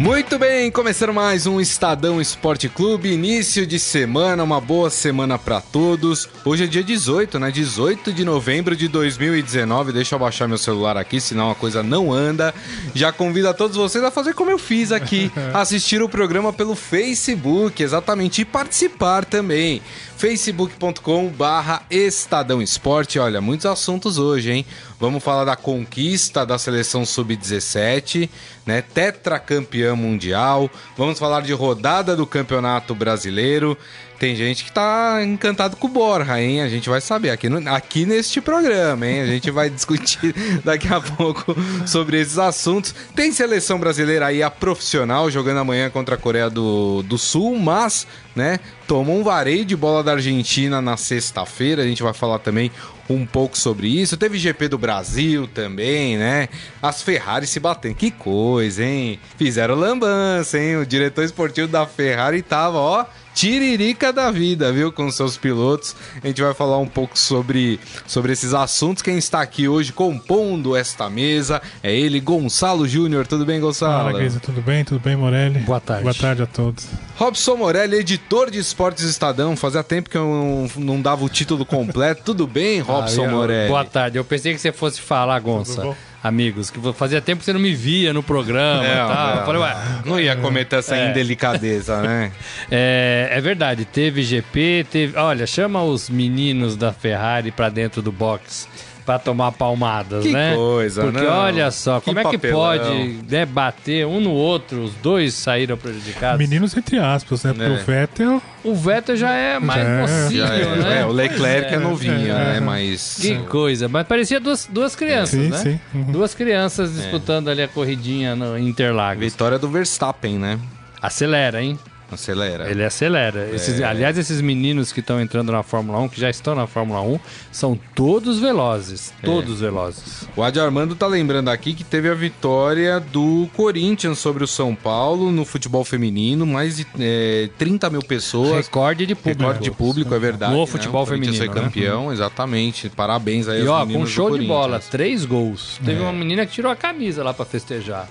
Muito bem, começando mais um Estadão Esporte Clube, início de semana, uma boa semana para todos. Hoje é dia 18, né? 18 de novembro de 2019. Deixa eu baixar meu celular aqui, senão a coisa não anda. Já convido a todos vocês a fazer como eu fiz aqui, assistir o programa pelo Facebook, exatamente, e participar também facebook.com barra Estadão Esporte. Olha, muitos assuntos hoje, hein? Vamos falar da conquista da seleção sub-17, né? Tetracampeã mundial. Vamos falar de rodada do Campeonato Brasileiro. Tem gente que tá encantado com o Borja, hein? A gente vai saber aqui, no, aqui neste programa, hein? A gente vai discutir daqui a pouco sobre esses assuntos. Tem seleção brasileira aí, a profissional, jogando amanhã contra a Coreia do, do Sul, mas, né, tomou um vareio de bola da Argentina na sexta-feira. A gente vai falar também um pouco sobre isso. Teve GP do Brasil também, né? As Ferrari se batendo. Que coisa, hein? Fizeram lambança, hein? O diretor esportivo da Ferrari tava, ó tiririca da vida, viu, com seus pilotos. A gente vai falar um pouco sobre, sobre esses assuntos. Quem está aqui hoje compondo esta mesa é ele, Gonçalo Júnior. Tudo bem, Gonçalo? Fala, Guisa, tudo bem? Tudo bem, Morelli? Boa tarde. Boa tarde a todos. Robson Morelli, editor de esportes Estadão. Fazia tempo que eu não, não dava o título completo. tudo bem, Robson ah, eu, Morelli? Boa tarde. Eu pensei que você fosse falar, Gonçalo amigos, que fazia tempo que você não me via no programa é, e tal. É, eu falei, ué, não ia cometer essa é. indelicadeza, né? É, é, verdade, teve GP, teve. Olha, chama os meninos da Ferrari pra dentro do box para tomar palmadas, que né? coisa, Porque não. olha só, que como papelão. é que pode né, bater um no outro, os dois saíram prejudicados? Meninos entre aspas, né? Porque é. o Vettel... O Vettel já é mais já possível, é, né? É, o Leclerc é, novinho, é, né? Mas... Que coisa, mas parecia duas, duas crianças, sim, né? Sim. Uhum. Duas crianças disputando ali a corridinha no Interlagos. Vitória do Verstappen, né? Acelera, hein? Acelera. Ele acelera. É. Esses, aliás, esses meninos que estão entrando na Fórmula 1, que já estão na Fórmula 1, são todos velozes. É. Todos é. velozes. O Adi Armando tá lembrando aqui que teve a vitória do Corinthians sobre o São Paulo no futebol feminino, mais de é, 30 mil pessoas. Recorde de público. Recorde de público, é verdade. No né? futebol feminino. foi campeão, né? exatamente. Parabéns aí e, aos ó, com show de bola, três gols. Teve é. uma menina que tirou a camisa lá para festejar.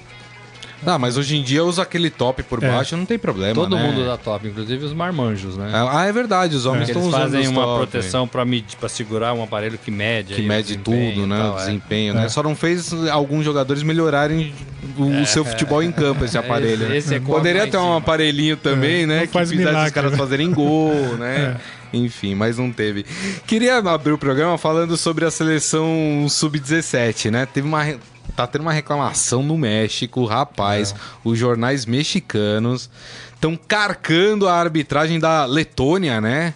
Ah, mas hoje em dia usa aquele top por é. baixo, não tem problema, Todo né? mundo usa top, inclusive os marmanjos, né? Ah, é verdade, os homens é. estão usando fazem uma top. proteção para para segurar um aparelho que mede que mede tudo, né? Tal, o é. desempenho, né? Só não fez alguns jogadores melhorarem o é. seu futebol em campo esse aparelho. Esse, esse é Poderia ter um aparelhinho também, né? que fizesse milagre, os caras fazerem gol, né? Enfim, mas não teve. Queria abrir o programa falando sobre a seleção sub-17, né? Teve uma tá tendo uma reclamação no México, rapaz. É. Os jornais mexicanos estão carcando a arbitragem da Letônia, né?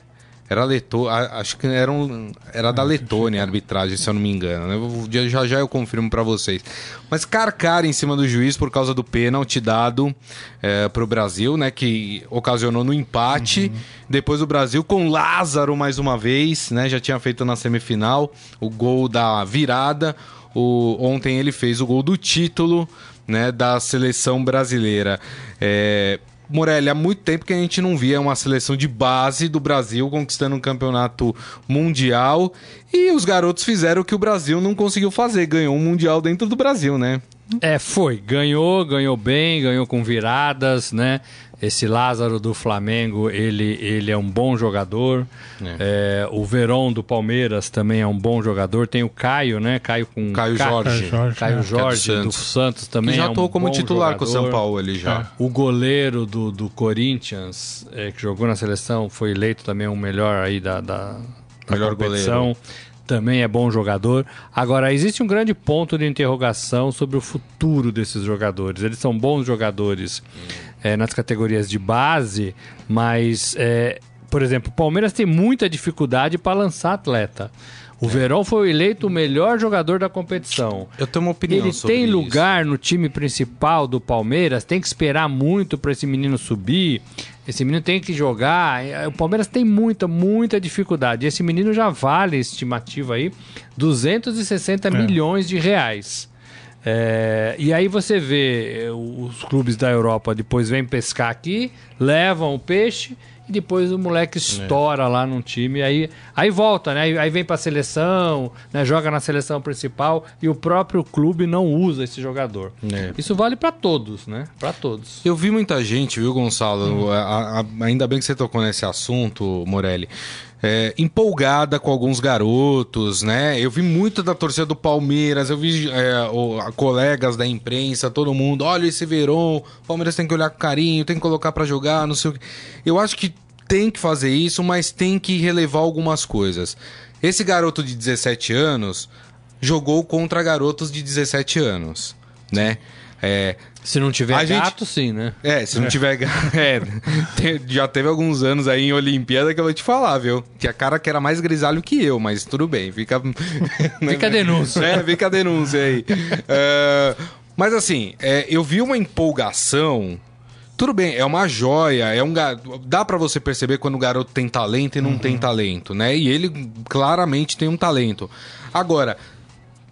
Era Leto, acho que era, um, era da Letônia a arbitragem, se eu não me engano. Né? Já já eu confirmo para vocês. Mas carcar em cima do juiz por causa do pênalti dado é, para o Brasil, né? Que ocasionou no empate. Uhum. Depois o Brasil com Lázaro mais uma vez, né? Já tinha feito na semifinal o gol da virada. O, ontem ele fez o gol do título né, da seleção brasileira. É, Morelli, há muito tempo que a gente não via uma seleção de base do Brasil conquistando um campeonato mundial e os garotos fizeram o que o Brasil não conseguiu fazer, ganhou um mundial dentro do Brasil, né? É, foi. Ganhou, ganhou bem, ganhou com viradas, né? Esse Lázaro do Flamengo, ele, ele é um bom jogador. É. É, o Verón do Palmeiras também é um bom jogador. Tem o Caio, né? Caio com Caio Jorge. Caio, Caio é. Jorge do Santos. Santos também. Que já é um como titular jogador. com o São Paulo ali já. É. O goleiro do, do Corinthians, é, que jogou na seleção, foi eleito também o melhor aí da, da, da melhor competição. goleiro também é bom jogador. Agora, existe um grande ponto de interrogação sobre o futuro desses jogadores. Eles são bons jogadores é, nas categorias de base, mas, é, por exemplo, o Palmeiras tem muita dificuldade para lançar atleta. O é. Verón foi eleito o melhor jogador da competição. Eu tenho uma opinião Ele sobre tem isso. lugar no time principal do Palmeiras, tem que esperar muito para esse menino subir. Esse menino tem que jogar. O Palmeiras tem muita, muita dificuldade. Esse menino já vale, estimativa aí, 260 é. milhões de reais. É, e aí você vê os clubes da Europa depois vêm pescar aqui, levam o peixe e depois o moleque estoura é. lá num time, aí, aí volta, né? Aí, aí vem pra seleção, né? joga na seleção principal e o próprio clube não usa esse jogador. É. Isso vale para todos, né? Para todos. Eu vi muita gente, viu, Gonçalo? Hum. A, a, ainda bem que você tocou nesse assunto, Morelli. É, empolgada com alguns garotos, né? Eu vi muito da torcida do Palmeiras, eu vi é, o, colegas da imprensa, todo mundo, olha esse Verón, o Palmeiras tem que olhar com carinho, tem que colocar para jogar, não sei o que. Eu acho que tem que fazer isso, mas tem que relevar algumas coisas. Esse garoto de 17 anos jogou contra garotos de 17 anos, né? É, se não tiver a gato, gente... sim, né? É, se não é. tiver gato. É, já teve alguns anos aí em Olimpíada que eu vou te falar, viu? Tinha cara que era mais grisalho que eu, mas tudo bem, fica. fica a denúncia. É, fica a denúncia aí. Uh, mas assim, é, eu vi uma empolgação. Tudo bem, é uma joia, é um dá para você perceber quando o garoto tem talento e não uhum. tem talento, né? E ele claramente tem um talento. Agora,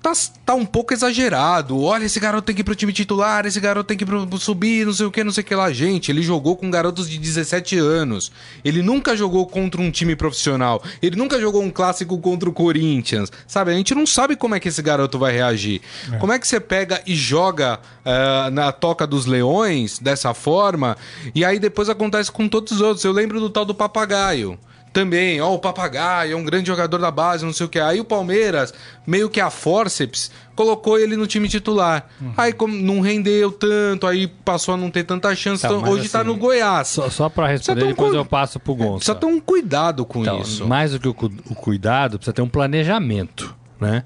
tá, tá um pouco exagerado. Olha, esse garoto tem que ir pro time titular, esse garoto tem que ir pro, subir, não sei o que, não sei o que lá. Gente, ele jogou com garotos de 17 anos. Ele nunca jogou contra um time profissional. Ele nunca jogou um clássico contra o Corinthians. Sabe, a gente não sabe como é que esse garoto vai reagir. É. Como é que você pega e joga uh, na toca dos leões dessa forma, e aí depois acontece com todos os outros. Eu lembro do tal do papagaio também, ó, o Papagaio é um grande jogador da base, não sei o que. Aí o Palmeiras, meio que a forceps, colocou ele no time titular. Uhum. Aí como não rendeu tanto, aí passou a não ter tanta chance. Tá, então, hoje tá assim, tá no Goiás. Só, só para responder, depois um, eu passo pro Gonçalo. Precisa ter um cuidado com então, isso. Mais do que o, o cuidado, precisa ter um planejamento, né?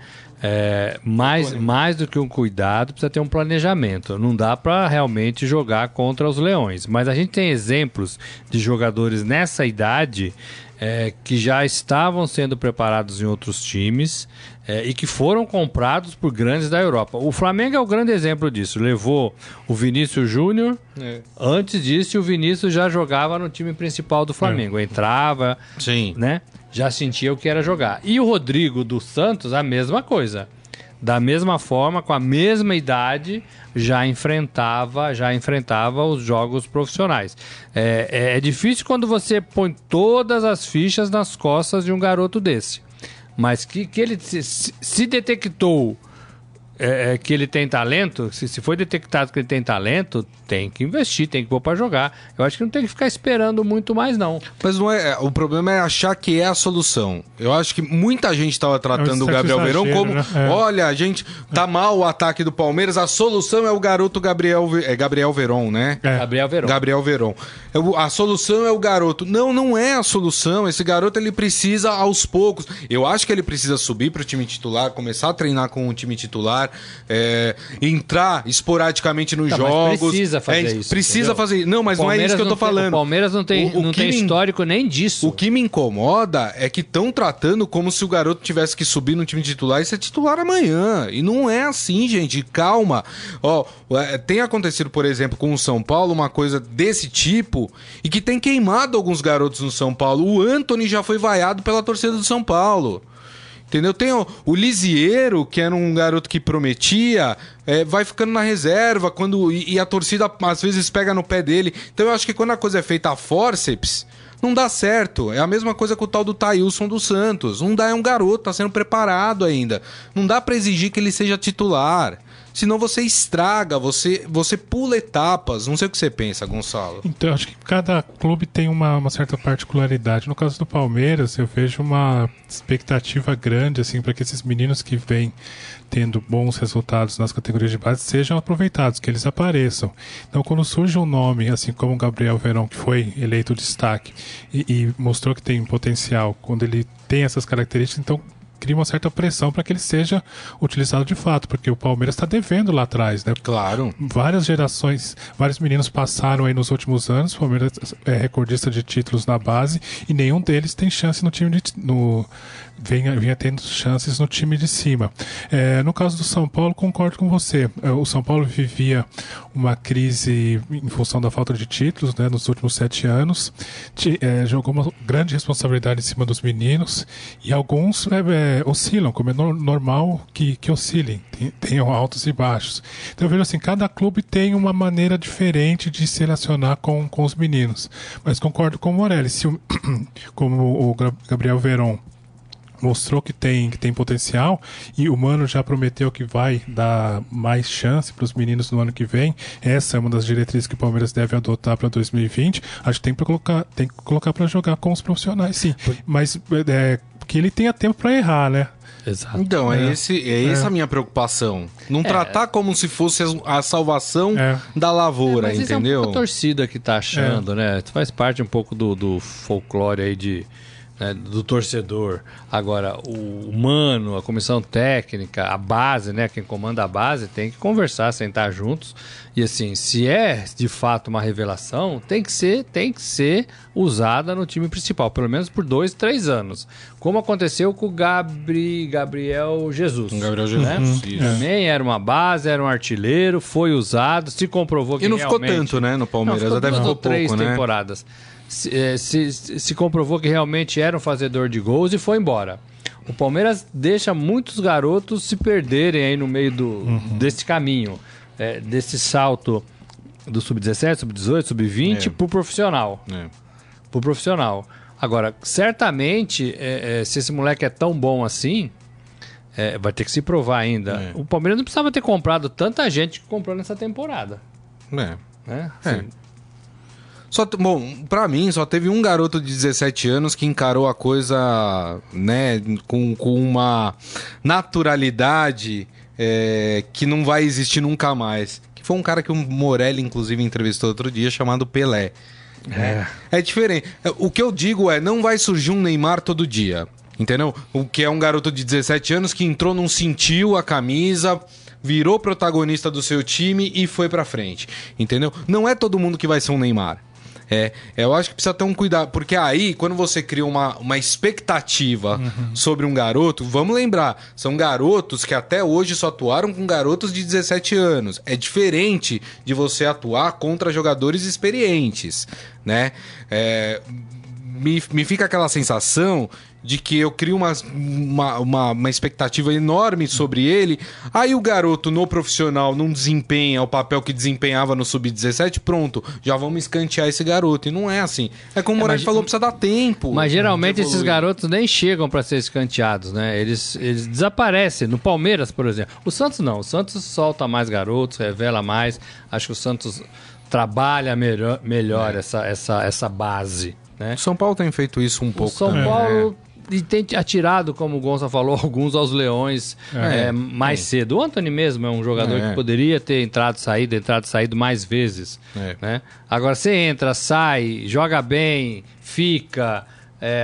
É, mais, mais do que um cuidado, precisa ter um planejamento. Não dá para realmente jogar contra os leões. Mas a gente tem exemplos de jogadores nessa idade é, que já estavam sendo preparados em outros times é, e que foram comprados por grandes da Europa. O Flamengo é o grande exemplo disso. Levou o Vinícius Júnior. É. Antes disso, o Vinícius já jogava no time principal do Flamengo. É. Entrava, Sim. né? Já sentia o que era jogar. E o Rodrigo dos Santos, a mesma coisa da mesma forma, com a mesma idade, já enfrentava, já enfrentava os jogos profissionais. É, é, é difícil quando você põe todas as fichas nas costas de um garoto desse. Mas que, que ele se, se detectou é, é, que ele tem talento, se, se foi detectado que ele tem talento, tem que investir, tem que pôr para jogar. Eu acho que não tem que ficar esperando muito mais, não. Mas não é. O problema é achar que é a solução. Eu acho que muita gente estava tratando é o Gabriel Verão como: né? é. olha, a gente tá mal o ataque do Palmeiras, a solução é o garoto Gabriel, é Gabriel Verón, né? É. Gabriel Verón. Gabriel Verón. A solução é o garoto. Não, não é a solução. Esse garoto ele precisa aos poucos. Eu acho que ele precisa subir para o time titular, começar a treinar com o time titular, é, entrar esporadicamente nos tá, jogos. precisa fazer é, isso. Precisa entendeu? fazer. Não, mas não é isso que eu tô falando. o Palmeiras não tem, o, o não tem histórico me, nem disso. O que me incomoda é que estão tratando como se o garoto tivesse que subir no time titular e ser titular amanhã. E não é assim, gente. Calma. Ó, é, tem acontecido, por exemplo, com o São Paulo, uma coisa desse tipo e que tem queimado alguns garotos no São Paulo. O Anthony já foi vaiado pela torcida do São Paulo. Entendeu? Tem o, o Lisieiro, que era um garoto que prometia, é, vai ficando na reserva quando e, e, a torcida às vezes pega no pé dele. Então eu acho que quando a coisa é feita a forceps, não dá certo. É a mesma coisa com o tal do Tailson dos Santos. Não dá, é um garoto, tá sendo preparado ainda. Não dá para exigir que ele seja titular. Senão você estraga, você, você pula etapas. Não sei o que você pensa, Gonçalo. Então, acho que cada clube tem uma, uma certa particularidade. No caso do Palmeiras, eu vejo uma expectativa grande assim para que esses meninos que vêm tendo bons resultados nas categorias de base sejam aproveitados, que eles apareçam. Então, quando surge um nome, assim como o Gabriel Verão, que foi eleito destaque e, e mostrou que tem potencial, quando ele tem essas características, então cria uma certa pressão para que ele seja utilizado de fato, porque o Palmeiras está devendo lá atrás, né? Claro. Várias gerações, vários meninos passaram aí nos últimos anos, o Palmeiras é recordista de títulos na base e nenhum deles tem chance no time de, no vinha, vinha tendo chances no time de cima. É, no caso do São Paulo, concordo com você. É, o São Paulo vivia uma crise em função da falta de títulos né, nos últimos sete anos. é, jogou uma grande responsabilidade em cima dos meninos e alguns é, é, oscilam, como é no, normal que, que oscilem, tenham altos e baixos. Então eu vejo assim, cada clube tem uma maneira diferente de se relacionar com, com os meninos. Mas concordo com o Morelli, se o, como o Gabriel Veron mostrou que tem, que tem potencial e o Mano já prometeu que vai dar mais chance para os meninos no ano que vem. Essa é uma das diretrizes que o Palmeiras deve adotar para 2020. Acho que tem, pra colocar, tem que colocar para jogar com os profissionais, sim. Mas é, que ele tenha tempo para errar, né? Exato. Então, é, é, esse, é, é, essa a minha preocupação. Não é. tratar como se fosse a salvação é. da lavoura, é, mas entendeu? é um a torcida que tá achando, né? Faz parte um pouco do, do folclore aí de né, do torcedor. Agora, o humano, a comissão técnica, a base, né, quem comanda a base, tem que conversar, sentar juntos. E assim, se é de fato uma revelação, tem que ser, tem que ser usada no time principal, pelo menos por dois, três anos. Como aconteceu com o Gabri, Gabriel Jesus. Gabriel Jesus. Né? Uhum. Também era uma base, era um artilheiro, foi usado, se comprovou que E não ficou tanto, né, no Palmeiras, não, ficou até ficou pouco, três né? temporadas se, é, se, se comprovou que realmente era um fazedor de gols e foi embora. O Palmeiras deixa muitos garotos se perderem aí no meio do, uhum. desse caminho, é, desse salto do sub-17, sub-18, sub-20 é. pro profissional. É. Pro profissional. Agora, certamente, é, é, se esse moleque é tão bom assim, é, vai ter que se provar ainda. O Palmeiras não precisava ter comprado tanta gente que comprou nessa temporada. É. Né? Assim, só, bom, pra mim, só teve um garoto de 17 anos que encarou a coisa, né, com, com uma naturalidade é, que não vai existir nunca mais. Que foi um cara que o Morelli, inclusive, entrevistou outro dia, chamado Pelé. É. é diferente. O que eu digo é, não vai surgir um Neymar todo dia. Entendeu? O que é um garoto de 17 anos que entrou, não sentiu a camisa, virou protagonista do seu time e foi pra frente. Entendeu? Não é todo mundo que vai ser um Neymar. É, eu acho que precisa ter um cuidado, porque aí, quando você cria uma, uma expectativa uhum. sobre um garoto, vamos lembrar, são garotos que até hoje só atuaram com garotos de 17 anos. É diferente de você atuar contra jogadores experientes, né? É, me, me fica aquela sensação de que eu crio uma, uma, uma, uma, expectativa enorme sobre ele. Aí o garoto no profissional não desempenha o papel que desempenhava no sub-17, pronto, já vamos escantear esse garoto. E não é assim. É como o Moraes é, falou, precisa dar tempo. Mas geralmente esses garotos nem chegam para ser escanteados, né? Eles, eles desaparecem. No Palmeiras, por exemplo. O Santos não. O Santos solta mais garotos, revela mais. Acho que o Santos trabalha melhor, melhor é. essa, essa, essa base. Né? O São Paulo tem feito isso um o pouco. São também. Paulo e tem atirado, como o Gonça falou, alguns aos leões é, é, mais é. cedo. O Anthony mesmo é um jogador é. que poderia ter entrado, saído, entrado, saído mais vezes. É. Né? Agora você entra, sai, joga bem, fica,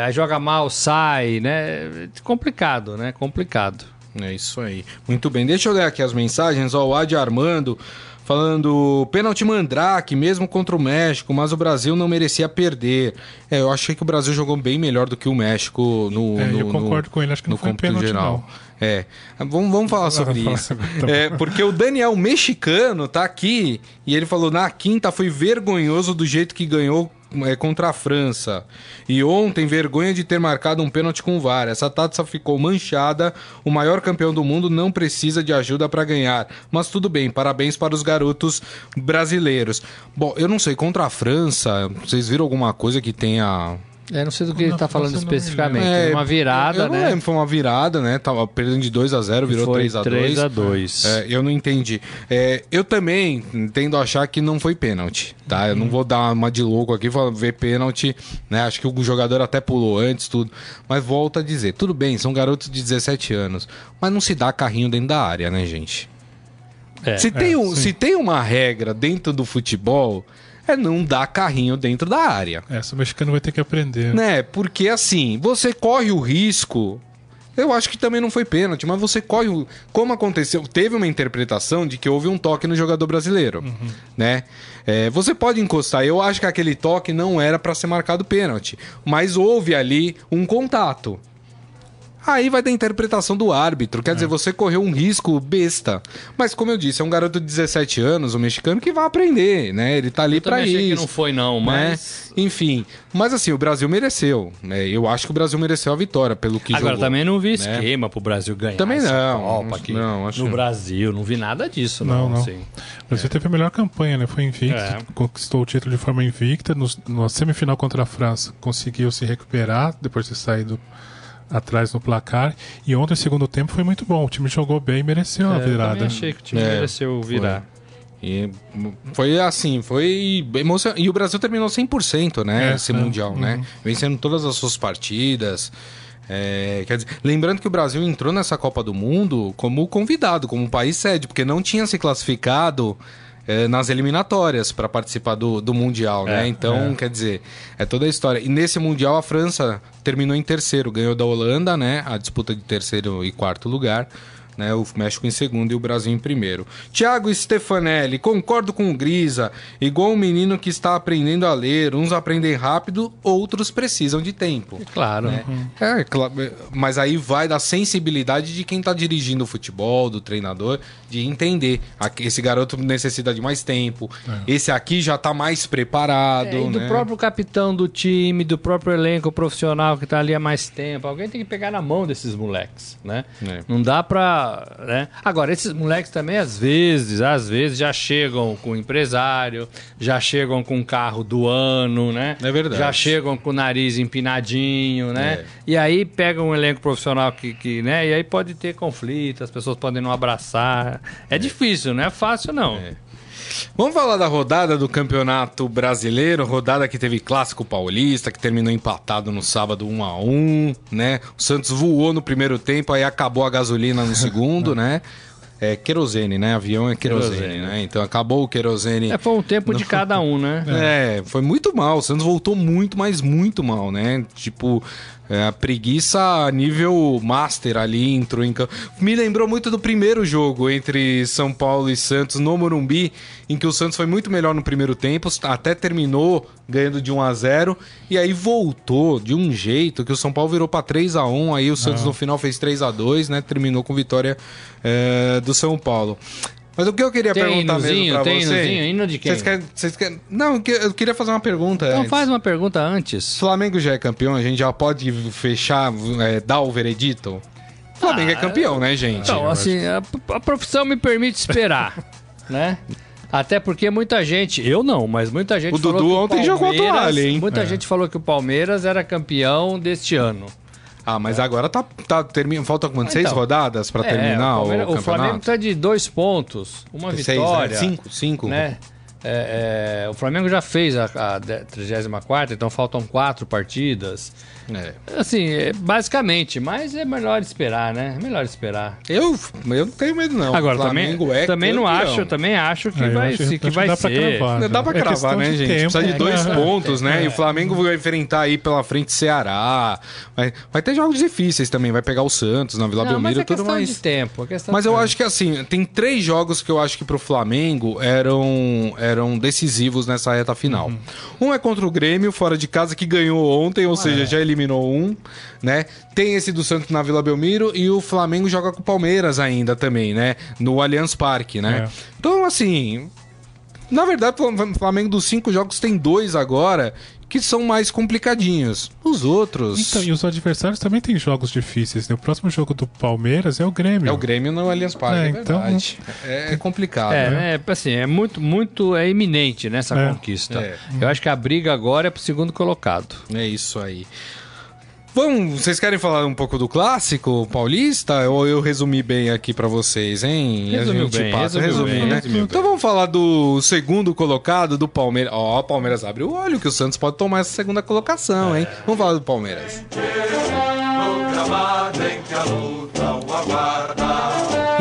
aí joga mal, sai, né? Complicado, né? Complicado. É isso aí. Muito bem, deixa eu ler aqui as mensagens. Ó, o Adi Armando falando pênalti Mandrake, mesmo contra o México, mas o Brasil não merecia perder. É, eu achei que o Brasil jogou bem melhor do que o México no. É, no eu concordo no, com ele, acho que não foi pênalti geral. Não. É, vamos, vamos falar sobre isso. É, porque o Daniel mexicano tá aqui e ele falou: na quinta foi vergonhoso do jeito que ganhou é, contra a França. E ontem, vergonha de ter marcado um pênalti com o VAR. Essa taça ficou manchada. O maior campeão do mundo não precisa de ajuda para ganhar. Mas tudo bem, parabéns para os garotos brasileiros. Bom, eu não sei, contra a França, vocês viram alguma coisa que tenha é, não sei do que ele está falando especificamente. É, uma virada, eu, eu né? Lembro, foi uma virada, né? Tava perdendo de 2 a 0 virou 3 a 2 3 a 2 é, Eu não entendi. É, eu também tendo a achar que não foi pênalti, tá? Eu não vou dar uma de louco aqui, vou ver pênalti, né? Acho que o jogador até pulou antes, tudo. Mas volto a dizer, tudo bem, são garotos de 17 anos, mas não se dá carrinho dentro da área, né, gente? É, se, tem é, um, se tem uma regra dentro do futebol é não dar carrinho dentro da área. Essa o mexicano vai ter que aprender. Né? Porque assim, você corre o risco. Eu acho que também não foi pênalti, mas você corre o. Como aconteceu? Teve uma interpretação de que houve um toque no jogador brasileiro. Uhum. Né? É, você pode encostar. Eu acho que aquele toque não era para ser marcado pênalti. Mas houve ali um contato. Aí vai da interpretação do árbitro. Quer dizer, você correu um risco besta. Mas, como eu disse, é um garoto de 17 anos, um mexicano, que vai aprender, né? Ele tá ali Eu pra também achei isso. que não foi, não, né? mas. Enfim. Mas assim, o Brasil mereceu. Né? Eu acho que o Brasil mereceu a vitória pelo que Agora, jogou. também não vi né? esquema pro Brasil ganhar. Também não, Copa aqui. não, acho no. Brasil, não vi nada disso, Não, não. não. assim. O Brasil teve a melhor campanha, né? Foi invicto, É. conquistou o título de forma invicta. No, na semifinal contra a França, conseguiu se recuperar depois de sair do- atrás no placar. E ontem, o segundo tempo, foi muito bom. O time jogou bem e mereceu a É, eu virada. também achei que o time É, mereceu virar. E foi assim, foi emocionante. E o Brasil terminou 100%, né? É, esse é. Mundial, né? Uhum. Vencendo todas as suas partidas. É, quer dizer, lembrando que o Brasil entrou nessa Copa do Mundo como convidado, como país sede, porque não tinha se classificado é, nas eliminatórias para participar do, do Mundial, né? É, Então, quer dizer, é toda a história. E nesse Mundial a França terminou em terceiro, ganhou da Holanda, né? A disputa de terceiro e quarto lugar. Né, o México em segundo e o Brasil em primeiro. Tiago Stefanelli, concordo com o Grisa. Igual um menino que está aprendendo a ler. Uns aprendem rápido, outros precisam de tempo. Claro. né? É, cla- mas aí vai da sensibilidade de quem está dirigindo o futebol, do treinador, de entender. Esse garoto necessita de mais tempo. Esse aqui já está mais preparado. É, e do né? próprio capitão do time, do próprio elenco profissional que tá ali há mais tempo. Alguém tem que pegar na mão desses moleques, né? É. Não dá Né? Agora, esses moleques também, às vezes, às vezes, já chegam com empresário, já chegam com carro do ano, né? É verdade. Já chegam com o nariz empinadinho, né? É. E aí pegam um elenco profissional que, que, né? E aí pode ter conflito, as pessoas podem não abraçar. É, difícil, não é fácil, não. Vamos falar da rodada do Campeonato Brasileiro, rodada que teve Clássico Paulista, que terminou empatado no sábado 1 a 1 né? O Santos voou no primeiro tempo, aí acabou a gasolina no segundo, né? É querosene, né? Avião é querosene, Querosene. né? Então acabou o querosene. É, foi um tempo de cada um, né? É, foi muito mal. O Santos voltou muito, mas muito mal, né? Tipo, é, a preguiça a nível master ali entrou em campo. Me lembrou muito do primeiro jogo entre São Paulo e Santos no Morumbi, em que o Santos foi muito melhor no primeiro tempo, até terminou ganhando de 1 a 0 e aí voltou de um jeito que o São Paulo virou para 3 a 1 aí o Santos no final fez 3 a 2 né? Terminou com vitória é, do São Paulo. Mas o que eu queria Tem perguntar hinozinho? mesmo pra Tem você... hinozinho? Hino de quem? Vocês querem, vocês querem... Não, eu que- eu queria fazer uma pergunta Então antes. faz uma pergunta antes. O Flamengo já é campeão, a gente já pode fechar, é, dar o veredito? O Flamengo é campeão, né, gente? Então, assim, a, a profissão me permite esperar, né? Até porque muita gente, eu não, mas muita gente O falou Dudu que ontem jogou a Palmeiras- toalha, hein? Muita É. gente falou que o Palmeiras era campeão deste ano. Ah, mas agora tá, tá termina, falta quantas? Seis Então, rodadas pra É, terminar o, o, Palmeiras- o campeonato? Flamengo tá de dois pontos, uma Seis, vitória. né? Cinco, cinco. né? É, é, o Flamengo já fez a, a 34, então faltam quatro partidas. É. Assim, é, basicamente, mas é melhor esperar, né? É melhor esperar. Eu, eu não tenho medo, não. Agora, O Flamengo também, é também não acho, também acho que É, eu vai, acho- que vai dá pra ser. cravar. Não dá pra É cravar, né, gente? tempo, Precisa de né? dois É. pontos, né? E o Flamengo vai enfrentar aí pela frente Ceará. Vai, vai ter jogos difíceis também. Vai pegar o Santos na Vila Não, mas Belmiro é e tudo questão mais. de tempo. é Mas eu tempo. acho que assim, tem três jogos que eu acho que pro Flamengo eram, eram decisivos nessa reta final. Um é contra o Grêmio, fora de casa, que ganhou ontem, ou seja, já eliminou um, né? Tem esse do Santos na Vila Belmiro e o Flamengo joga com o Palmeiras ainda também, né? No Allianz Parque, né? É. Então, assim. Na verdade, o Flamengo dos cinco jogos tem dois agora que são mais complicadinhos. Os outros. Então, e os adversários também têm jogos difíceis, né? O próximo jogo do Palmeiras é o Grêmio. É o Grêmio no Allianz Parque, é, É, então- verdade. É complicado, né? É, é, assim, é muito, muito é iminente nessa É. conquista. É. Eu acho que a briga agora é pro segundo colocado. É isso aí. Vamos, vocês querem falar um pouco do clássico paulista? Ou eu resumi bem aqui pra vocês, hein? Resumiu A bem, passa, resumiu resumi, bem, né? resumiu então vamos falar do segundo colocado do Palmeiras. Ó, o Palmeiras abre o olho que o Santos pode tomar essa segunda colocação, hein? Vamos falar do Palmeiras.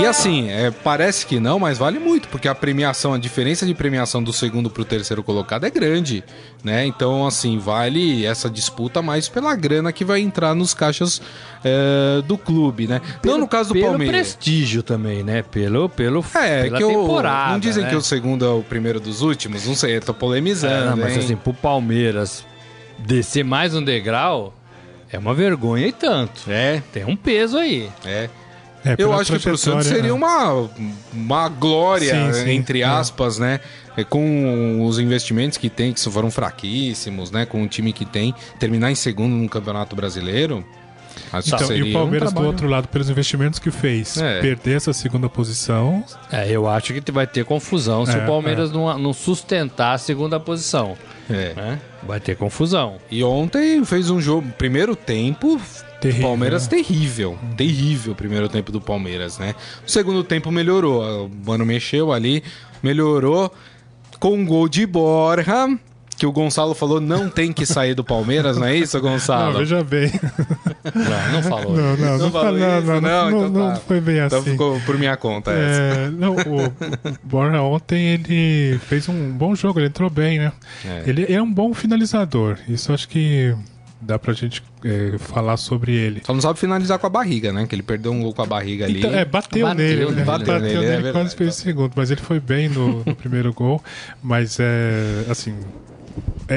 E assim, é, parece que não, mas vale muito, porque a premiação, a diferença de premiação do segundo pro terceiro colocado é grande, né? Então, assim, vale essa disputa mais pela grana que vai entrar nos caixas é, do clube, né? não no caso do pelo Palmeiras. prestígio também, né? Pelo, pelo, É, pela que temporada. não dizem né? que o segundo é o primeiro dos últimos, não sei, eu tô É, polemizando, não, mas hein? assim, pro Palmeiras descer mais um degrau É uma vergonha e tanto. É, Tem um peso aí. é. É, Eu acho que pro Santos seria uma, uma glória, Sim, sim, entre é. aspas, né? É, Com os investimentos que tem, que foram fraquíssimos, né? Com o time que tem, terminar em segundo no Campeonato Brasileiro. Acho Então, e o Palmeiras um do outro lado, pelos investimentos que fez, É. perder essa segunda posição. É, eu acho que vai ter confusão se É, o Palmeiras não, não sustentar a segunda posição. É. né? Vai ter confusão. E ontem fez um jogo, primeiro tempo, Terrível, Palmeiras né? terrível. Terrível o primeiro tempo do Palmeiras, né? O segundo tempo melhorou. O Mano mexeu ali, melhorou com um gol de Borja, que o Gonçalo falou não tem que sair do Palmeiras, não é isso, Não, Gonçalo? veja bem. Não, não falou. Não, não, não, falou fa- não, isso, não, não, então não tá. foi bem Então assim. ficou por minha conta essa. É, não, o Borja ontem ele fez um bom jogo, ele entrou bem, né? É. Ele é um bom finalizador. Isso acho que dá pra gente é, falar sobre ele. Só não sabe finalizar com a barriga, né? Que ele perdeu um gol com a barriga ali. Então, é, bateu, Bateu nele, né? bateu bateu, nele, é nele, verdade. quase fez o segundo, mas ele foi bem no, no primeiro gol. Mas é assim, é-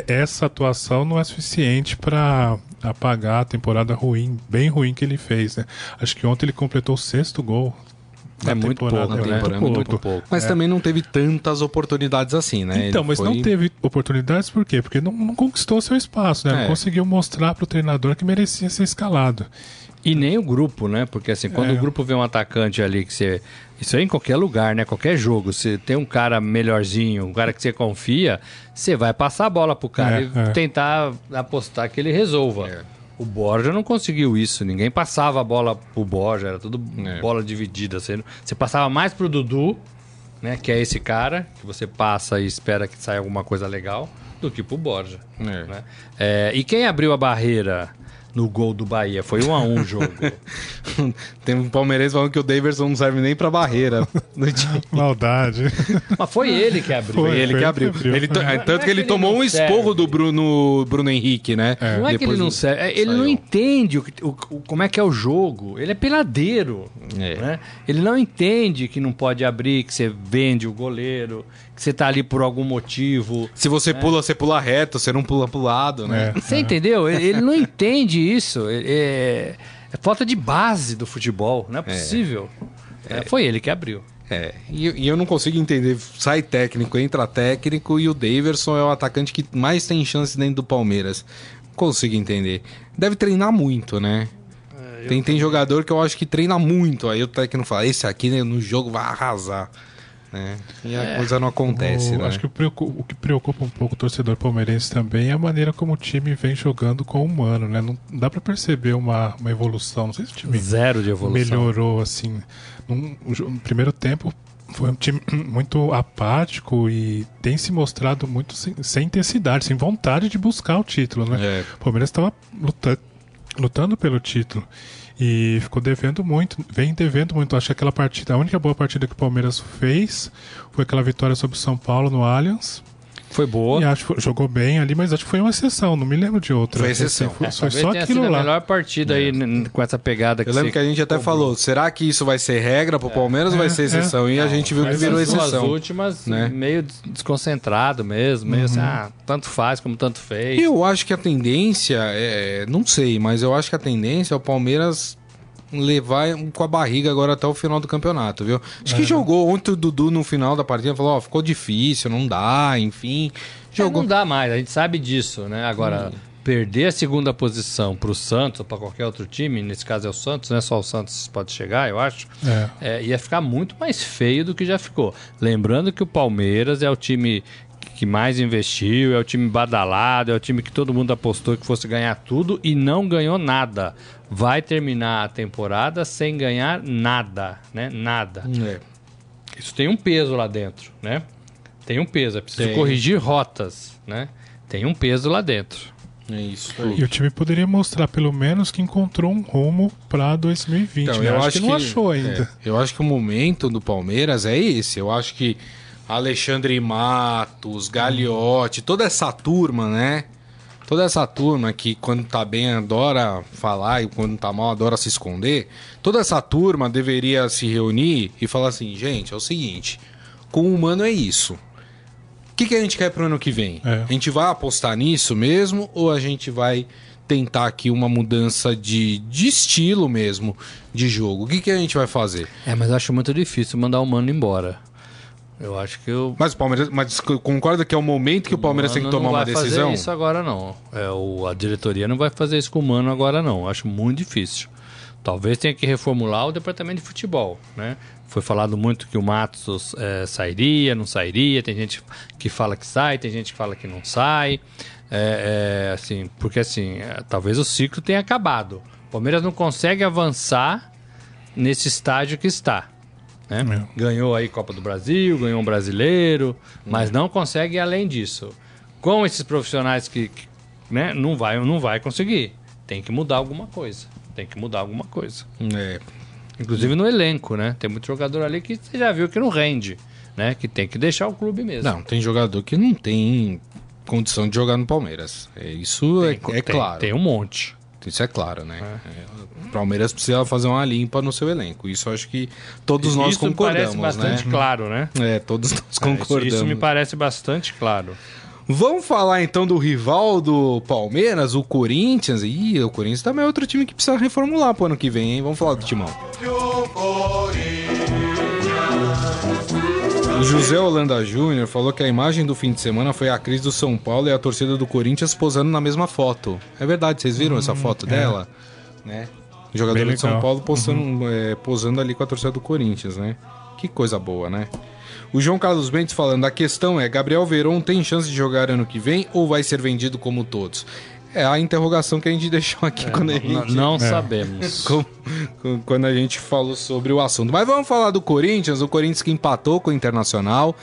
essa atuação não é suficiente pra apagar a temporada ruim, bem ruim que ele fez, né? Acho que ontem ele completou o sexto gol. É muito temporada, pouco, é né? muito É pouco. muito pouco. Mas também não teve tantas oportunidades assim, né? Então, Ele mas foi- não teve oportunidades por quê? Porque não, não conquistou seu espaço, né? É. Não conseguiu mostrar pro treinador que merecia ser escalado. E nem o grupo, né? Porque assim, quando É. o grupo vê um atacante ali que você. Isso aí em qualquer lugar, né? Qualquer jogo. Você tem um cara melhorzinho, um cara que você confia, você vai passar a bola pro cara É, e é. tentar apostar que ele resolva. É. O Borja não conseguiu isso. Ninguém passava a bola pro Borja, era tudo É. bola dividida. Você, você passava mais pro Dudu, né? Que é esse cara, que você passa e espera que saia alguma coisa legal, do que pro Borja. É. né? É, e quem abriu a barreira no gol do Bahia? Foi um a um o jogo. Tem um palmeirense falando que o Daverson não serve nem pra barreira no time. Maldade. Mas foi ele que abriu. Foi Foi, ele foi que abriu. que abriu. Ele é Tanto que que ele tomou um serve. esporro do Bruno, Bruno Henrique, né? Não é que ele Depois não serve, é- ele não entende o- o- como é que é o jogo. Ele é peladeiro. É. né? Ele não entende que não pode abrir, que você vende o goleiro, que você tá ali por algum motivo. Se você pula, você pula reto, você não pula pro lado, né? É. Você entendeu? Ele, ele não entende isso. É, é falta de base do futebol. Não é possível. É, foi ele que abriu. É, e, e eu não consigo entender. Sai técnico, entra técnico e o Daverson é o atacante que mais tem chance dentro do Palmeiras. Não consigo entender. Deve treinar muito, né? tem, tem jogador que eu acho que treina muito. Aí o técnico fala: esse aqui né, no jogo vai arrasar. Né? E a coisa não acontece, O- né? Acho que o, que preocupa um pouco o torcedor palmeirense também é a maneira como o time vem jogando com o humano, né? Não dá pra perceber uma, uma evolução. Não sei se o time Zero de evolução. melhorou assim. Num- no primeiro tempo foi um time muito apático e tem se mostrado muito sem, sem intensidade, sem vontade de buscar o título, né? É. O Palmeiras estava lutando, lutando pelo título e ficou devendo muito, vem devendo muito. Acho que aquela partida, a única boa partida que o Palmeiras fez foi aquela vitória sobre o São Paulo no Allianz. Foi boa. E acho que foi- jogou bem ali, mas acho que foi uma exceção, não me lembro de outra. Foi exceção. Assim, foi, É, foi talvez só aquilo lá. a melhor partida aí n- com essa pegada que Eu lembro que a gente até cobrou. falou: será que isso vai ser regra pro Palmeiras ou vai É, ser exceção? E a gente viu que virou as exceção. últimas, né? meio des- desconcentrado mesmo, meio assim, ah, tanto faz como tanto fez. Eu acho que a tendência, é, não sei, mas eu acho que a tendência é o Palmeiras levar com a barriga agora até o final do campeonato, viu? Acho que jogou ontem o Dudu no final da partida, falou, ó, ficou difícil, não dá, enfim. É, Jogou. Não dá mais, a gente sabe disso, né? Agora, perder a segunda posição pro Santos ou pra qualquer outro time, nesse caso é o Santos, né? Só o Santos pode chegar, eu acho. É. É, ia ficar muito mais feio do que já ficou. Lembrando que o Palmeiras é o time que mais investiu, é o time badalado, é o time que todo mundo apostou que fosse ganhar tudo e não ganhou nada. Vai terminar a temporada sem ganhar nada, né? Nada. É. Isso tem um peso lá dentro, né? Tem um peso, é preciso Tem. corrigir rotas, né? Tem um peso lá dentro. É isso. E o time poderia mostrar, pelo menos, que encontrou um rumo pra 2020. Então, né? eu acho, acho que não achou é, ainda. eu acho que o momento do Palmeiras é esse. Eu acho que Alexandre Matos, Gagliotti, toda essa turma, né? Toda essa turma que quando tá bem adora falar e quando tá mal adora se esconder. Toda essa turma deveria se reunir e falar assim, gente, é o seguinte, com o humano é isso. O que, que a gente quer pro ano que vem? É. A gente vai apostar nisso mesmo ou a gente vai tentar aqui uma mudança de, de estilo mesmo de jogo. O que, que a gente vai fazer? É, mas acho muito difícil mandar o Mano embora. Eu acho que eu. Mas o Palmeiras. Mas concorda que é o momento que o Palmeiras tem que tomar uma decisão? Não vai fazer isso agora, não. É, o, a diretoria não vai fazer isso com o Mano agora, não. Acho muito difícil. Talvez tenha que reformular o departamento de futebol, né? Foi falado muito que o Matos é, sairia, não sairia. Tem gente que fala que sai, tem gente que fala que não sai. É, é, assim, porque assim, é, talvez o ciclo tenha acabado. O Palmeiras não consegue avançar nesse estágio que está. Né? Ganhou aí Copa do Brasil, ganhou um brasileiro, mas não consegue ir além disso. Com esses profissionais que, que né, não, vai, não vai conseguir. Tem que mudar alguma coisa. Tem que mudar alguma coisa. É. Inclusive no elenco, né? Tem muito jogador ali que você já viu que não rende, né? Que tem que deixar o clube mesmo. Não, tem jogador que não tem condição de jogar no Palmeiras. É, isso tem, é, é tem, claro. Tem um monte. Isso é claro, né? É. O Palmeiras precisa fazer uma limpa no seu elenco. Isso acho que todos nós isso concordamos, Isso parece bastante né? claro, né? É, todos nós concordamos. Isso, isso me parece bastante claro. Vamos falar então do rival do Palmeiras, o Corinthians. Ih, o Corinthians também é outro time que precisa reformular pro ano que vem, hein? Vamos falar do Timão. O José Holanda Júnior falou que a imagem do fim de semana foi a Cris do São Paulo e a torcida do Corinthians posando na mesma foto. É verdade, vocês viram hum, essa foto é. dela? Né? O jogador de São Paulo postando, uhum. é, posando ali com a torcida do Corinthians, né? Que coisa boa, né? O João Carlos Bentes falando, a questão é, Gabriel Veron tem chance de jogar ano que vem ou vai ser vendido como todos? É a interrogação que a gente deixou aqui é, quando a gente... Não é. sabemos. quando a gente falou sobre o assunto. Mas vamos falar do Corinthians, o Corinthians que empatou com o Internacional,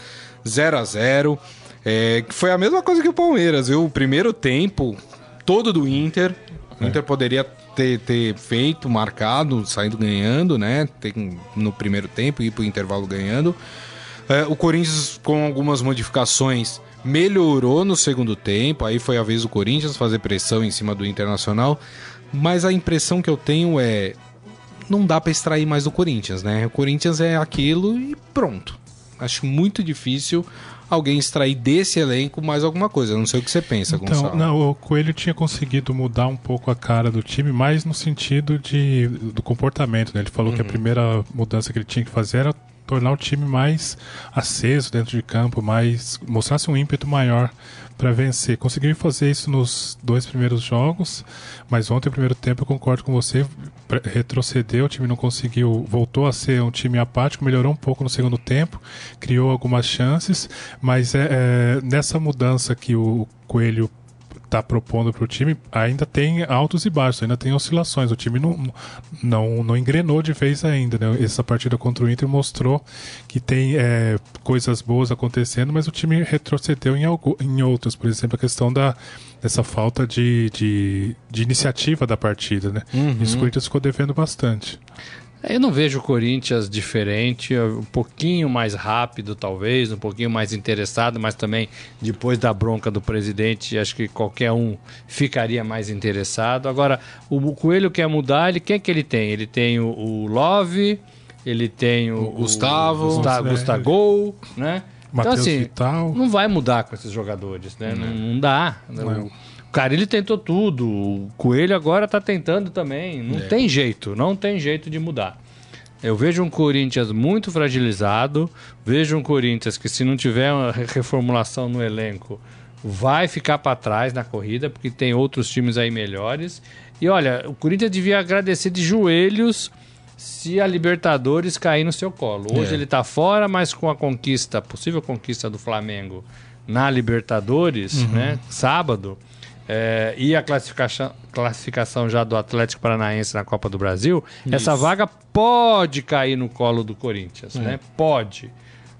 0 a 0 é, Foi a mesma coisa que o Palmeiras, viu? O primeiro tempo, todo do Inter. O Inter poderia ter, ter feito, marcado, saindo ganhando, né? Tem, no primeiro tempo, ir pro intervalo ganhando. É, o Corinthians, com algumas modificações, melhorou no segundo tempo. Aí foi a vez do Corinthians fazer pressão em cima do Internacional. Mas a impressão que eu tenho é. Não dá para extrair mais do Corinthians, né? O Corinthians é aquilo e pronto. Acho muito difícil alguém extrair desse elenco mais alguma coisa. Não sei o que você pensa, então, Gonçalo. Não, o Coelho tinha conseguido mudar um pouco a cara do time, mais no sentido de, do comportamento. Né? Ele falou uhum. que a uhum. primeira mudança que ele tinha que fazer era tornar o time mais aceso dentro de campo, mais mostrasse um ímpeto maior para vencer. Conseguiu fazer isso nos dois primeiros jogos, mas ontem, no primeiro tempo, eu concordo com você, retrocedeu, o time não conseguiu, voltou a ser um time apático, melhorou um pouco no segundo tempo, criou algumas chances, mas é, é nessa mudança que o Coelho está propondo para o time ainda tem altos e baixos, ainda tem oscilações. O time não, não, não engrenou de vez ainda. Né? Essa partida contra o Inter mostrou que tem é, coisas boas acontecendo, mas o time retrocedeu em, algo, em outras. Por exemplo, a questão da, dessa falta de, de, de iniciativa da partida. Né? Uhum. Isso o Corinthians ficou devendo bastante. Eu não vejo o Corinthians diferente, um pouquinho mais rápido, talvez, um pouquinho mais interessado, mas também depois da bronca do presidente, acho que qualquer um ficaria mais interessado. Agora, o Coelho quer mudar, ele quer que ele tem? Ele tem o, o Love, ele tem o, o Gustavo, o Gustavo, é. Gustavo, né? Então, assim, Vital. não vai mudar com esses jogadores, né? Não, não dá. Não. O Carilli tentou tudo, o Coelho agora está tentando também. Não é. tem jeito, não tem jeito de mudar. Eu vejo um Corinthians muito fragilizado, vejo um Corinthians que se não tiver uma reformulação no elenco, vai ficar para trás na corrida, porque tem outros times aí melhores. E olha, o Corinthians devia agradecer de joelhos se a Libertadores cair no seu colo. Hoje é. ele está fora, mas com a conquista, possível conquista do Flamengo na Libertadores, uhum. né, sábado, é, e a classificação, classificação já do Atlético Paranaense na Copa do Brasil, Isso. essa vaga pode cair no colo do Corinthians, é. né? Pode.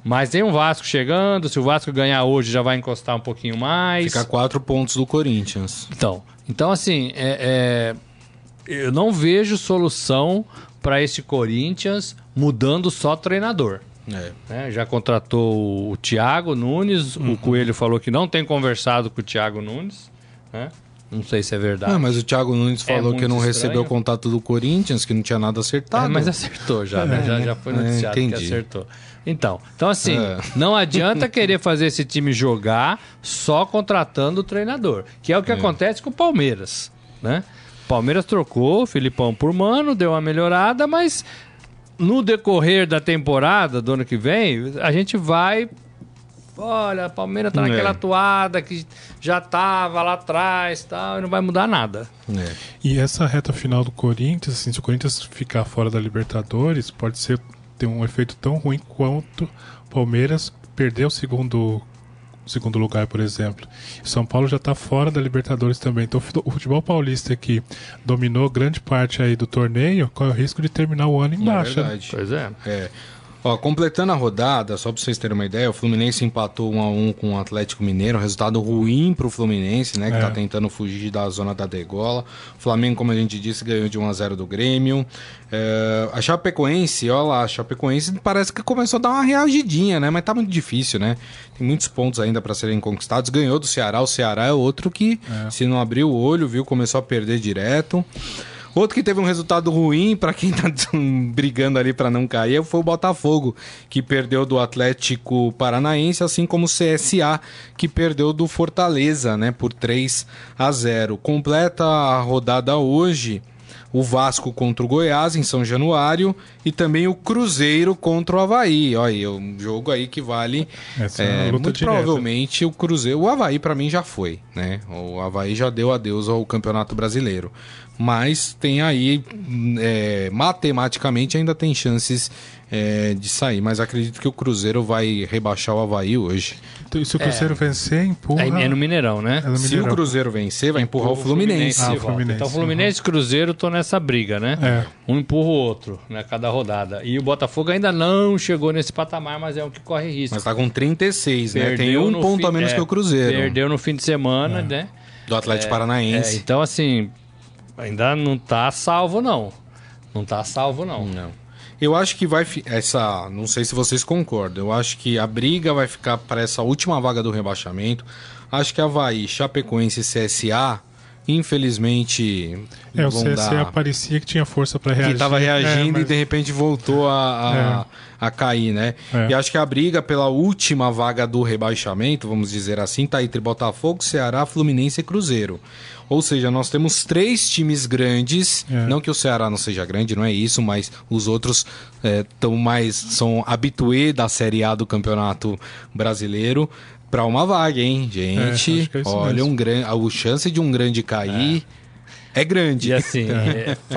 Mas tem um Vasco chegando, se o Vasco ganhar hoje já vai encostar um pouquinho mais. Fica quatro pontos do Corinthians. Então, então assim, é, é eu não vejo solução para esse Corinthians mudando só treinador. É. É, já contratou o Thiago Nunes, uhum. o Coelho falou que não tem conversado com o Thiago Nunes. Né? Não sei se é verdade. Não, mas o Thiago Nunes é falou é que não estranho. recebeu o contato do Corinthians, que não tinha nada acertado. É, mas acertou já, né? Já, já foi é, noticiado que acertou. Então, então assim, é. não adianta querer fazer esse time jogar só contratando o treinador, que é o que é. acontece com o Palmeiras. né? Palmeiras trocou o Filipão por Mano, deu uma melhorada, mas no decorrer da temporada do ano que vem, a gente vai olha, a Palmeiras tá naquela é. toada que já tava lá atrás tal, e não vai mudar nada. É. E essa reta final do Corinthians, assim, se o Corinthians ficar fora da Libertadores, pode ser ter um efeito tão ruim quanto o Palmeiras perder o segundo segundo lugar, por exemplo. São Paulo já está fora da Libertadores também. Então o futebol paulista que dominou grande parte aí do torneio, corre o risco de terminar o ano em é baixa. É Pois é. é. Ó, completando a rodada, só para vocês terem uma ideia, o Fluminense empatou 1 a 1 com o Atlético Mineiro, resultado ruim para o Fluminense, né, que está é. tentando fugir da zona da degola. O Flamengo, como a gente disse, ganhou de 1 a 0 do Grêmio. É, a Chapecoense, olha lá, a Chapecoense parece que começou a dar uma reagidinha, né, mas tá muito difícil, né? Tem muitos pontos ainda para serem conquistados. Ganhou do Ceará, o Ceará é outro que, é. se não abrir o olho, viu, começou a perder direto. Outro que teve um resultado ruim para quem tá brigando ali para não cair foi o Botafogo, que perdeu do Atlético Paranaense, assim como o CSA, que perdeu do Fortaleza, né, por 3 a 0. Completa a rodada hoje o Vasco contra o Goiás em São Januário e também o Cruzeiro contra o Havaí. Olha, é um jogo aí que vale é, é muito direta. provavelmente o Cruzeiro. O Havaí para mim já foi, né? O Havaí já deu adeus ao Campeonato Brasileiro mas tem aí, é, matematicamente, ainda tem chances é, de sair. Mas acredito que o Cruzeiro vai rebaixar o Havaí hoje. Então, se o Cruzeiro é. vencer, empurra. É, no Mineirão, né? É no Se o Cruzeiro vencer, vai empurrar o Fluminense. Ah, o Fluminense. Então, Fluminense e Cruzeiro estão nessa briga, né? É. Um empurra o outro, né? Cada rodada. E o Botafogo ainda não chegou nesse patamar, mas é um que corre risco. Mas tá com 36, Perdeu né? Tem um ponto fim, a menos é, que o Cruzeiro. Perdeu no fim de semana, né? Do Atlético Paranaense. então, assim, Ainda não tá salvo, não. Não tá salvo, não. Não. Eu acho que vai. Essa. Não sei se vocês concordam. Eu acho que a briga vai ficar para essa última vaga do rebaixamento. Acho que Havaí, Chapecoense e CSA infelizmente. É, o CSA dar... parecia que tinha força para reagir. Que estava reagindo é, mas... e de repente voltou a, a, é. A cair, né? É. E acho que a briga pela última vaga do rebaixamento, vamos dizer assim, tá entre Botafogo, Ceará, Fluminense e Cruzeiro. Ou seja, nós temos três times grandes. É. Não que o Ceará não seja grande, não é isso, mas os outros estão é, mais. são habituê da Série A do Campeonato Brasileiro para uma vaga, hein, gente? É, é olha, um grande, a chance de um grande cair é, é grande. E assim,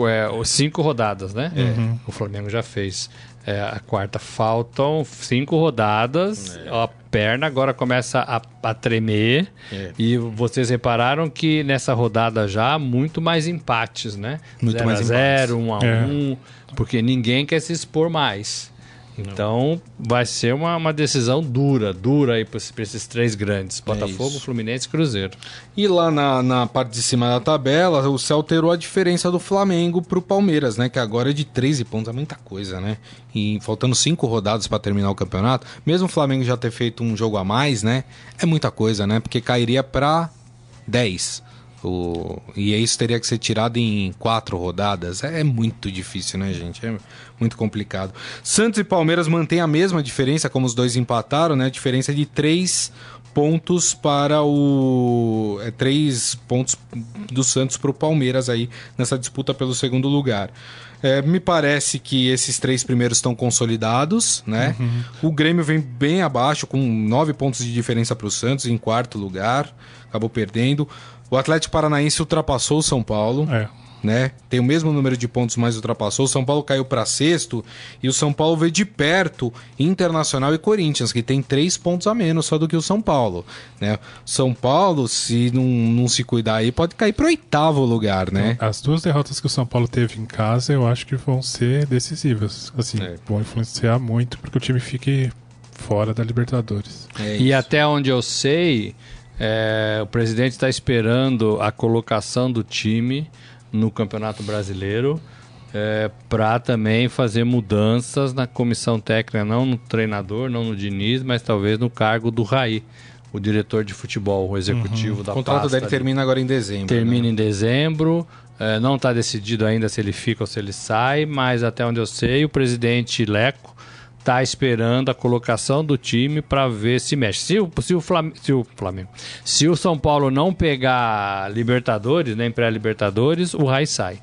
é, cinco rodadas, né? Uhum. O Flamengo já fez é, a quarta. Faltam cinco rodadas. É. A perna agora começa a, a tremer. É. E vocês repararam que nessa rodada já muito mais empates, né? Muito zero mais a zero, um a é. um, porque ninguém quer se expor mais. Então vai ser uma, uma decisão dura, dura aí para esses três grandes: é Botafogo, é Fluminense e Cruzeiro. E lá na, na parte de cima da tabela, o Céu alterou a diferença do Flamengo para o Palmeiras, né? Que agora é de 13 pontos, é muita coisa, né? E faltando cinco rodadas para terminar o campeonato, mesmo o Flamengo já ter feito um jogo a mais, né? É muita coisa, né? Porque cairia para 10. O... E isso teria que ser tirado em quatro rodadas. É muito difícil, né, gente? É muito complicado. Santos e Palmeiras mantêm a mesma diferença, como os dois empataram, né? A diferença é de três pontos para o. É, três pontos do Santos para o Palmeiras aí nessa disputa pelo segundo lugar. É, me parece que esses três primeiros estão consolidados, né? Uhum. O Grêmio vem bem abaixo, com nove pontos de diferença para o Santos, em quarto lugar, acabou perdendo. O Atlético Paranaense ultrapassou o São Paulo. É. Né? Tem o mesmo número de pontos, mas ultrapassou. O São Paulo caiu para sexto e o São Paulo veio de perto Internacional e Corinthians, que tem três pontos a menos só do que o São Paulo. Né? São Paulo, se não, não se cuidar aí, pode cair para oitavo lugar, né? Então, as duas derrotas que o São Paulo teve em casa, eu acho que vão ser decisivas. Assim, é. vão influenciar muito porque o time fique fora da Libertadores. É e até onde eu sei, é, o presidente está esperando a colocação do time no Campeonato Brasileiro é, para também fazer mudanças na comissão técnica, não no treinador, não no Diniz, mas talvez no cargo do Raí, o diretor de futebol, o executivo uhum. da O contrato dele termina agora em dezembro. Termina né? em dezembro. É, não está decidido ainda se ele fica ou se ele sai, mas até onde eu sei, o presidente Leco tá esperando a colocação do time para ver se mexe. Se o, se o, Flam, se o Flamengo, se o São Paulo não pegar Libertadores, nem né, pré-Libertadores, o Rai sai.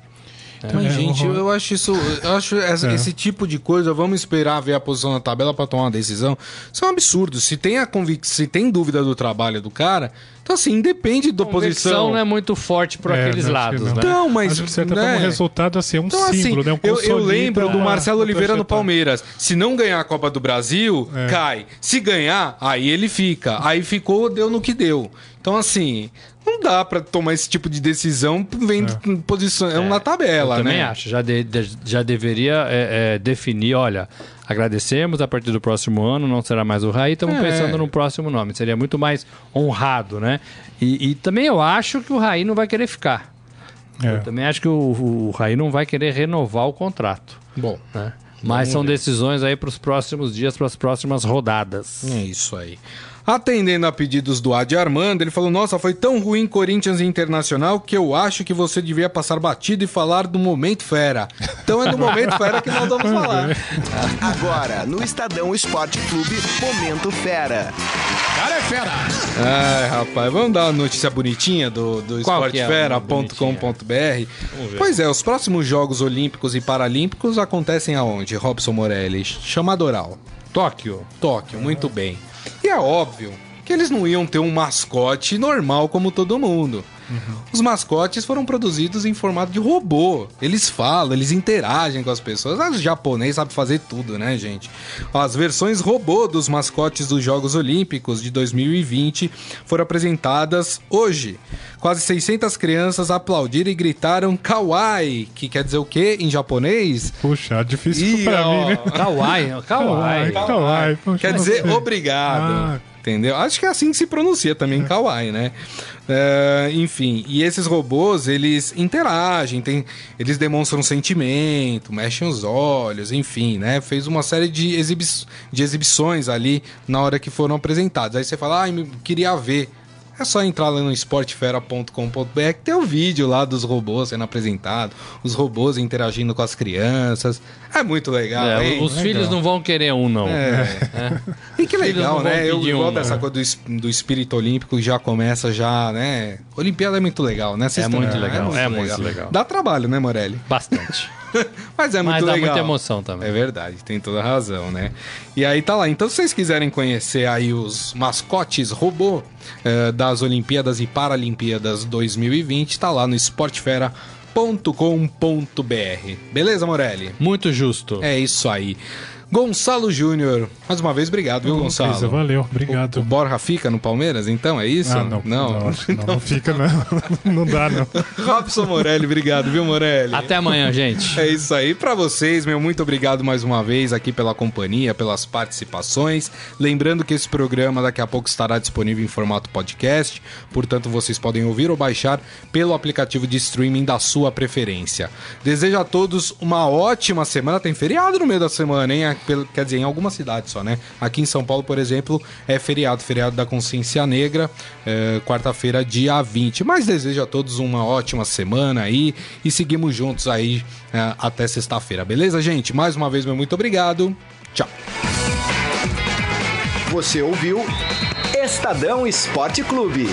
É. Mas, gente, eu acho isso. Eu acho essa, é. esse tipo de coisa, vamos esperar ver a posição na tabela para tomar uma decisão. Isso é um absurdo. Se tem a convic se tem dúvida do trabalho do cara, então assim, independe da posição. não é muito forte por é, aqueles lados, né? Então, mas. Acho que certa né? o resultado assim, é um então, símbolo, assim, né? Um eu, eu lembro do Marcelo Oliveira no Palmeiras. Se não ganhar a Copa do Brasil, é. cai. Se ganhar, aí ele fica. Aí ficou, deu no que deu. Então, assim, não dá para tomar esse tipo de decisão vendo é. posição é, na tabela, eu né? Também acho. Já, de, de, já deveria é, é, definir, olha, agradecemos a partir do próximo ano, não será mais o Raí, estamos é. pensando no próximo nome. Seria muito mais honrado, né? E, e também eu acho que o Raí não vai querer ficar. É. Eu também acho que o, o Raí não vai querer renovar o contrato. Bom, né? Mas são ver. decisões aí para os próximos dias, para as próximas rodadas. É isso aí. Atendendo a pedidos do Adi Armando, ele falou: Nossa, foi tão ruim Corinthians Internacional que eu acho que você devia passar batido e falar do Momento Fera. Então é do Momento Fera que nós vamos falar. Agora, no Estadão Esporte Clube, Momento Fera. Cara é fera! Ai, rapaz, vamos dar uma notícia bonitinha do, do esportefera.com.br. É pois é, os próximos Jogos Olímpicos e Paralímpicos acontecem aonde, Robson Morelli? Chamadoral. Tóquio. Tóquio, muito bem. E é óbvio que eles não iam ter um mascote normal como todo mundo. Uhum. Os mascotes foram produzidos em formato de robô. Eles falam, eles interagem com as pessoas. Os japoneses sabem fazer tudo, né, gente? As versões robô dos mascotes dos Jogos Olímpicos de 2020 foram apresentadas hoje. Quase 600 crianças aplaudiram e gritaram kawaii, que quer dizer o quê em japonês? Puxa, é difícil e, pra ó, mim, né? Kawaii, kawaii. kawaii, kawaii. Quer dizer obrigado. Ah. Entendeu? Acho que é assim que se pronuncia também, kawaii, né? Uh, enfim, e esses robôs, eles interagem, tem, eles demonstram sentimento, mexem os olhos, enfim, né? Fez uma série de, exibi de exibições ali na hora que foram apresentados. Aí você fala, ah, queria ver é só entrar lá no esportefera.com.br que tem o um vídeo lá dos robôs sendo apresentado, os robôs interagindo com as crianças. É muito legal, é, hein? Os legal. filhos não vão querer um, não. É. é. E que legal, né? Eu gosto um, dessa né? coisa do, do espírito olímpico já começa já, né? Olimpíada é muito legal, né? Vocês é, muito legal, é, muito, é legal. muito legal. Dá trabalho, né, Morelli? Bastante. Mas é muito Mas dá legal. muita emoção também. É verdade, tem toda a razão, né? E aí tá lá. Então, se vocês quiserem conhecer aí os mascotes robô uh, das Olimpíadas e Paralimpíadas 2020, tá lá no esportefera.com.br. Beleza, Morelli? Muito justo. É isso aí. Gonçalo Júnior. Mais uma vez, obrigado, viu, Gonçalo? Coisa, valeu, obrigado. O, o, Borja fica no Palmeiras, então? É isso? Ah, não. Não, não, não, não fica, não. não dá, não. Robson Morelli, obrigado, viu, Morelli? Até amanhã, gente. É isso aí. Para vocês, meu muito obrigado mais uma vez aqui pela companhia, pelas participações. Lembrando que esse programa daqui a pouco estará disponível em formato podcast, portanto, vocês podem ouvir ou baixar pelo aplicativo de streaming da sua preferência. Desejo a todos uma ótima semana. Tem feriado no meio da semana, hein? Quer dizer, em algumas cidades só, né? Aqui em São Paulo, por exemplo, é feriado, feriado da consciência negra, é, quarta-feira, dia 20. Mas desejo a todos uma ótima semana aí e seguimos juntos aí é, até sexta-feira, beleza, gente? Mais uma vez, meu muito obrigado. Tchau. Você ouviu Estadão Esporte Clube.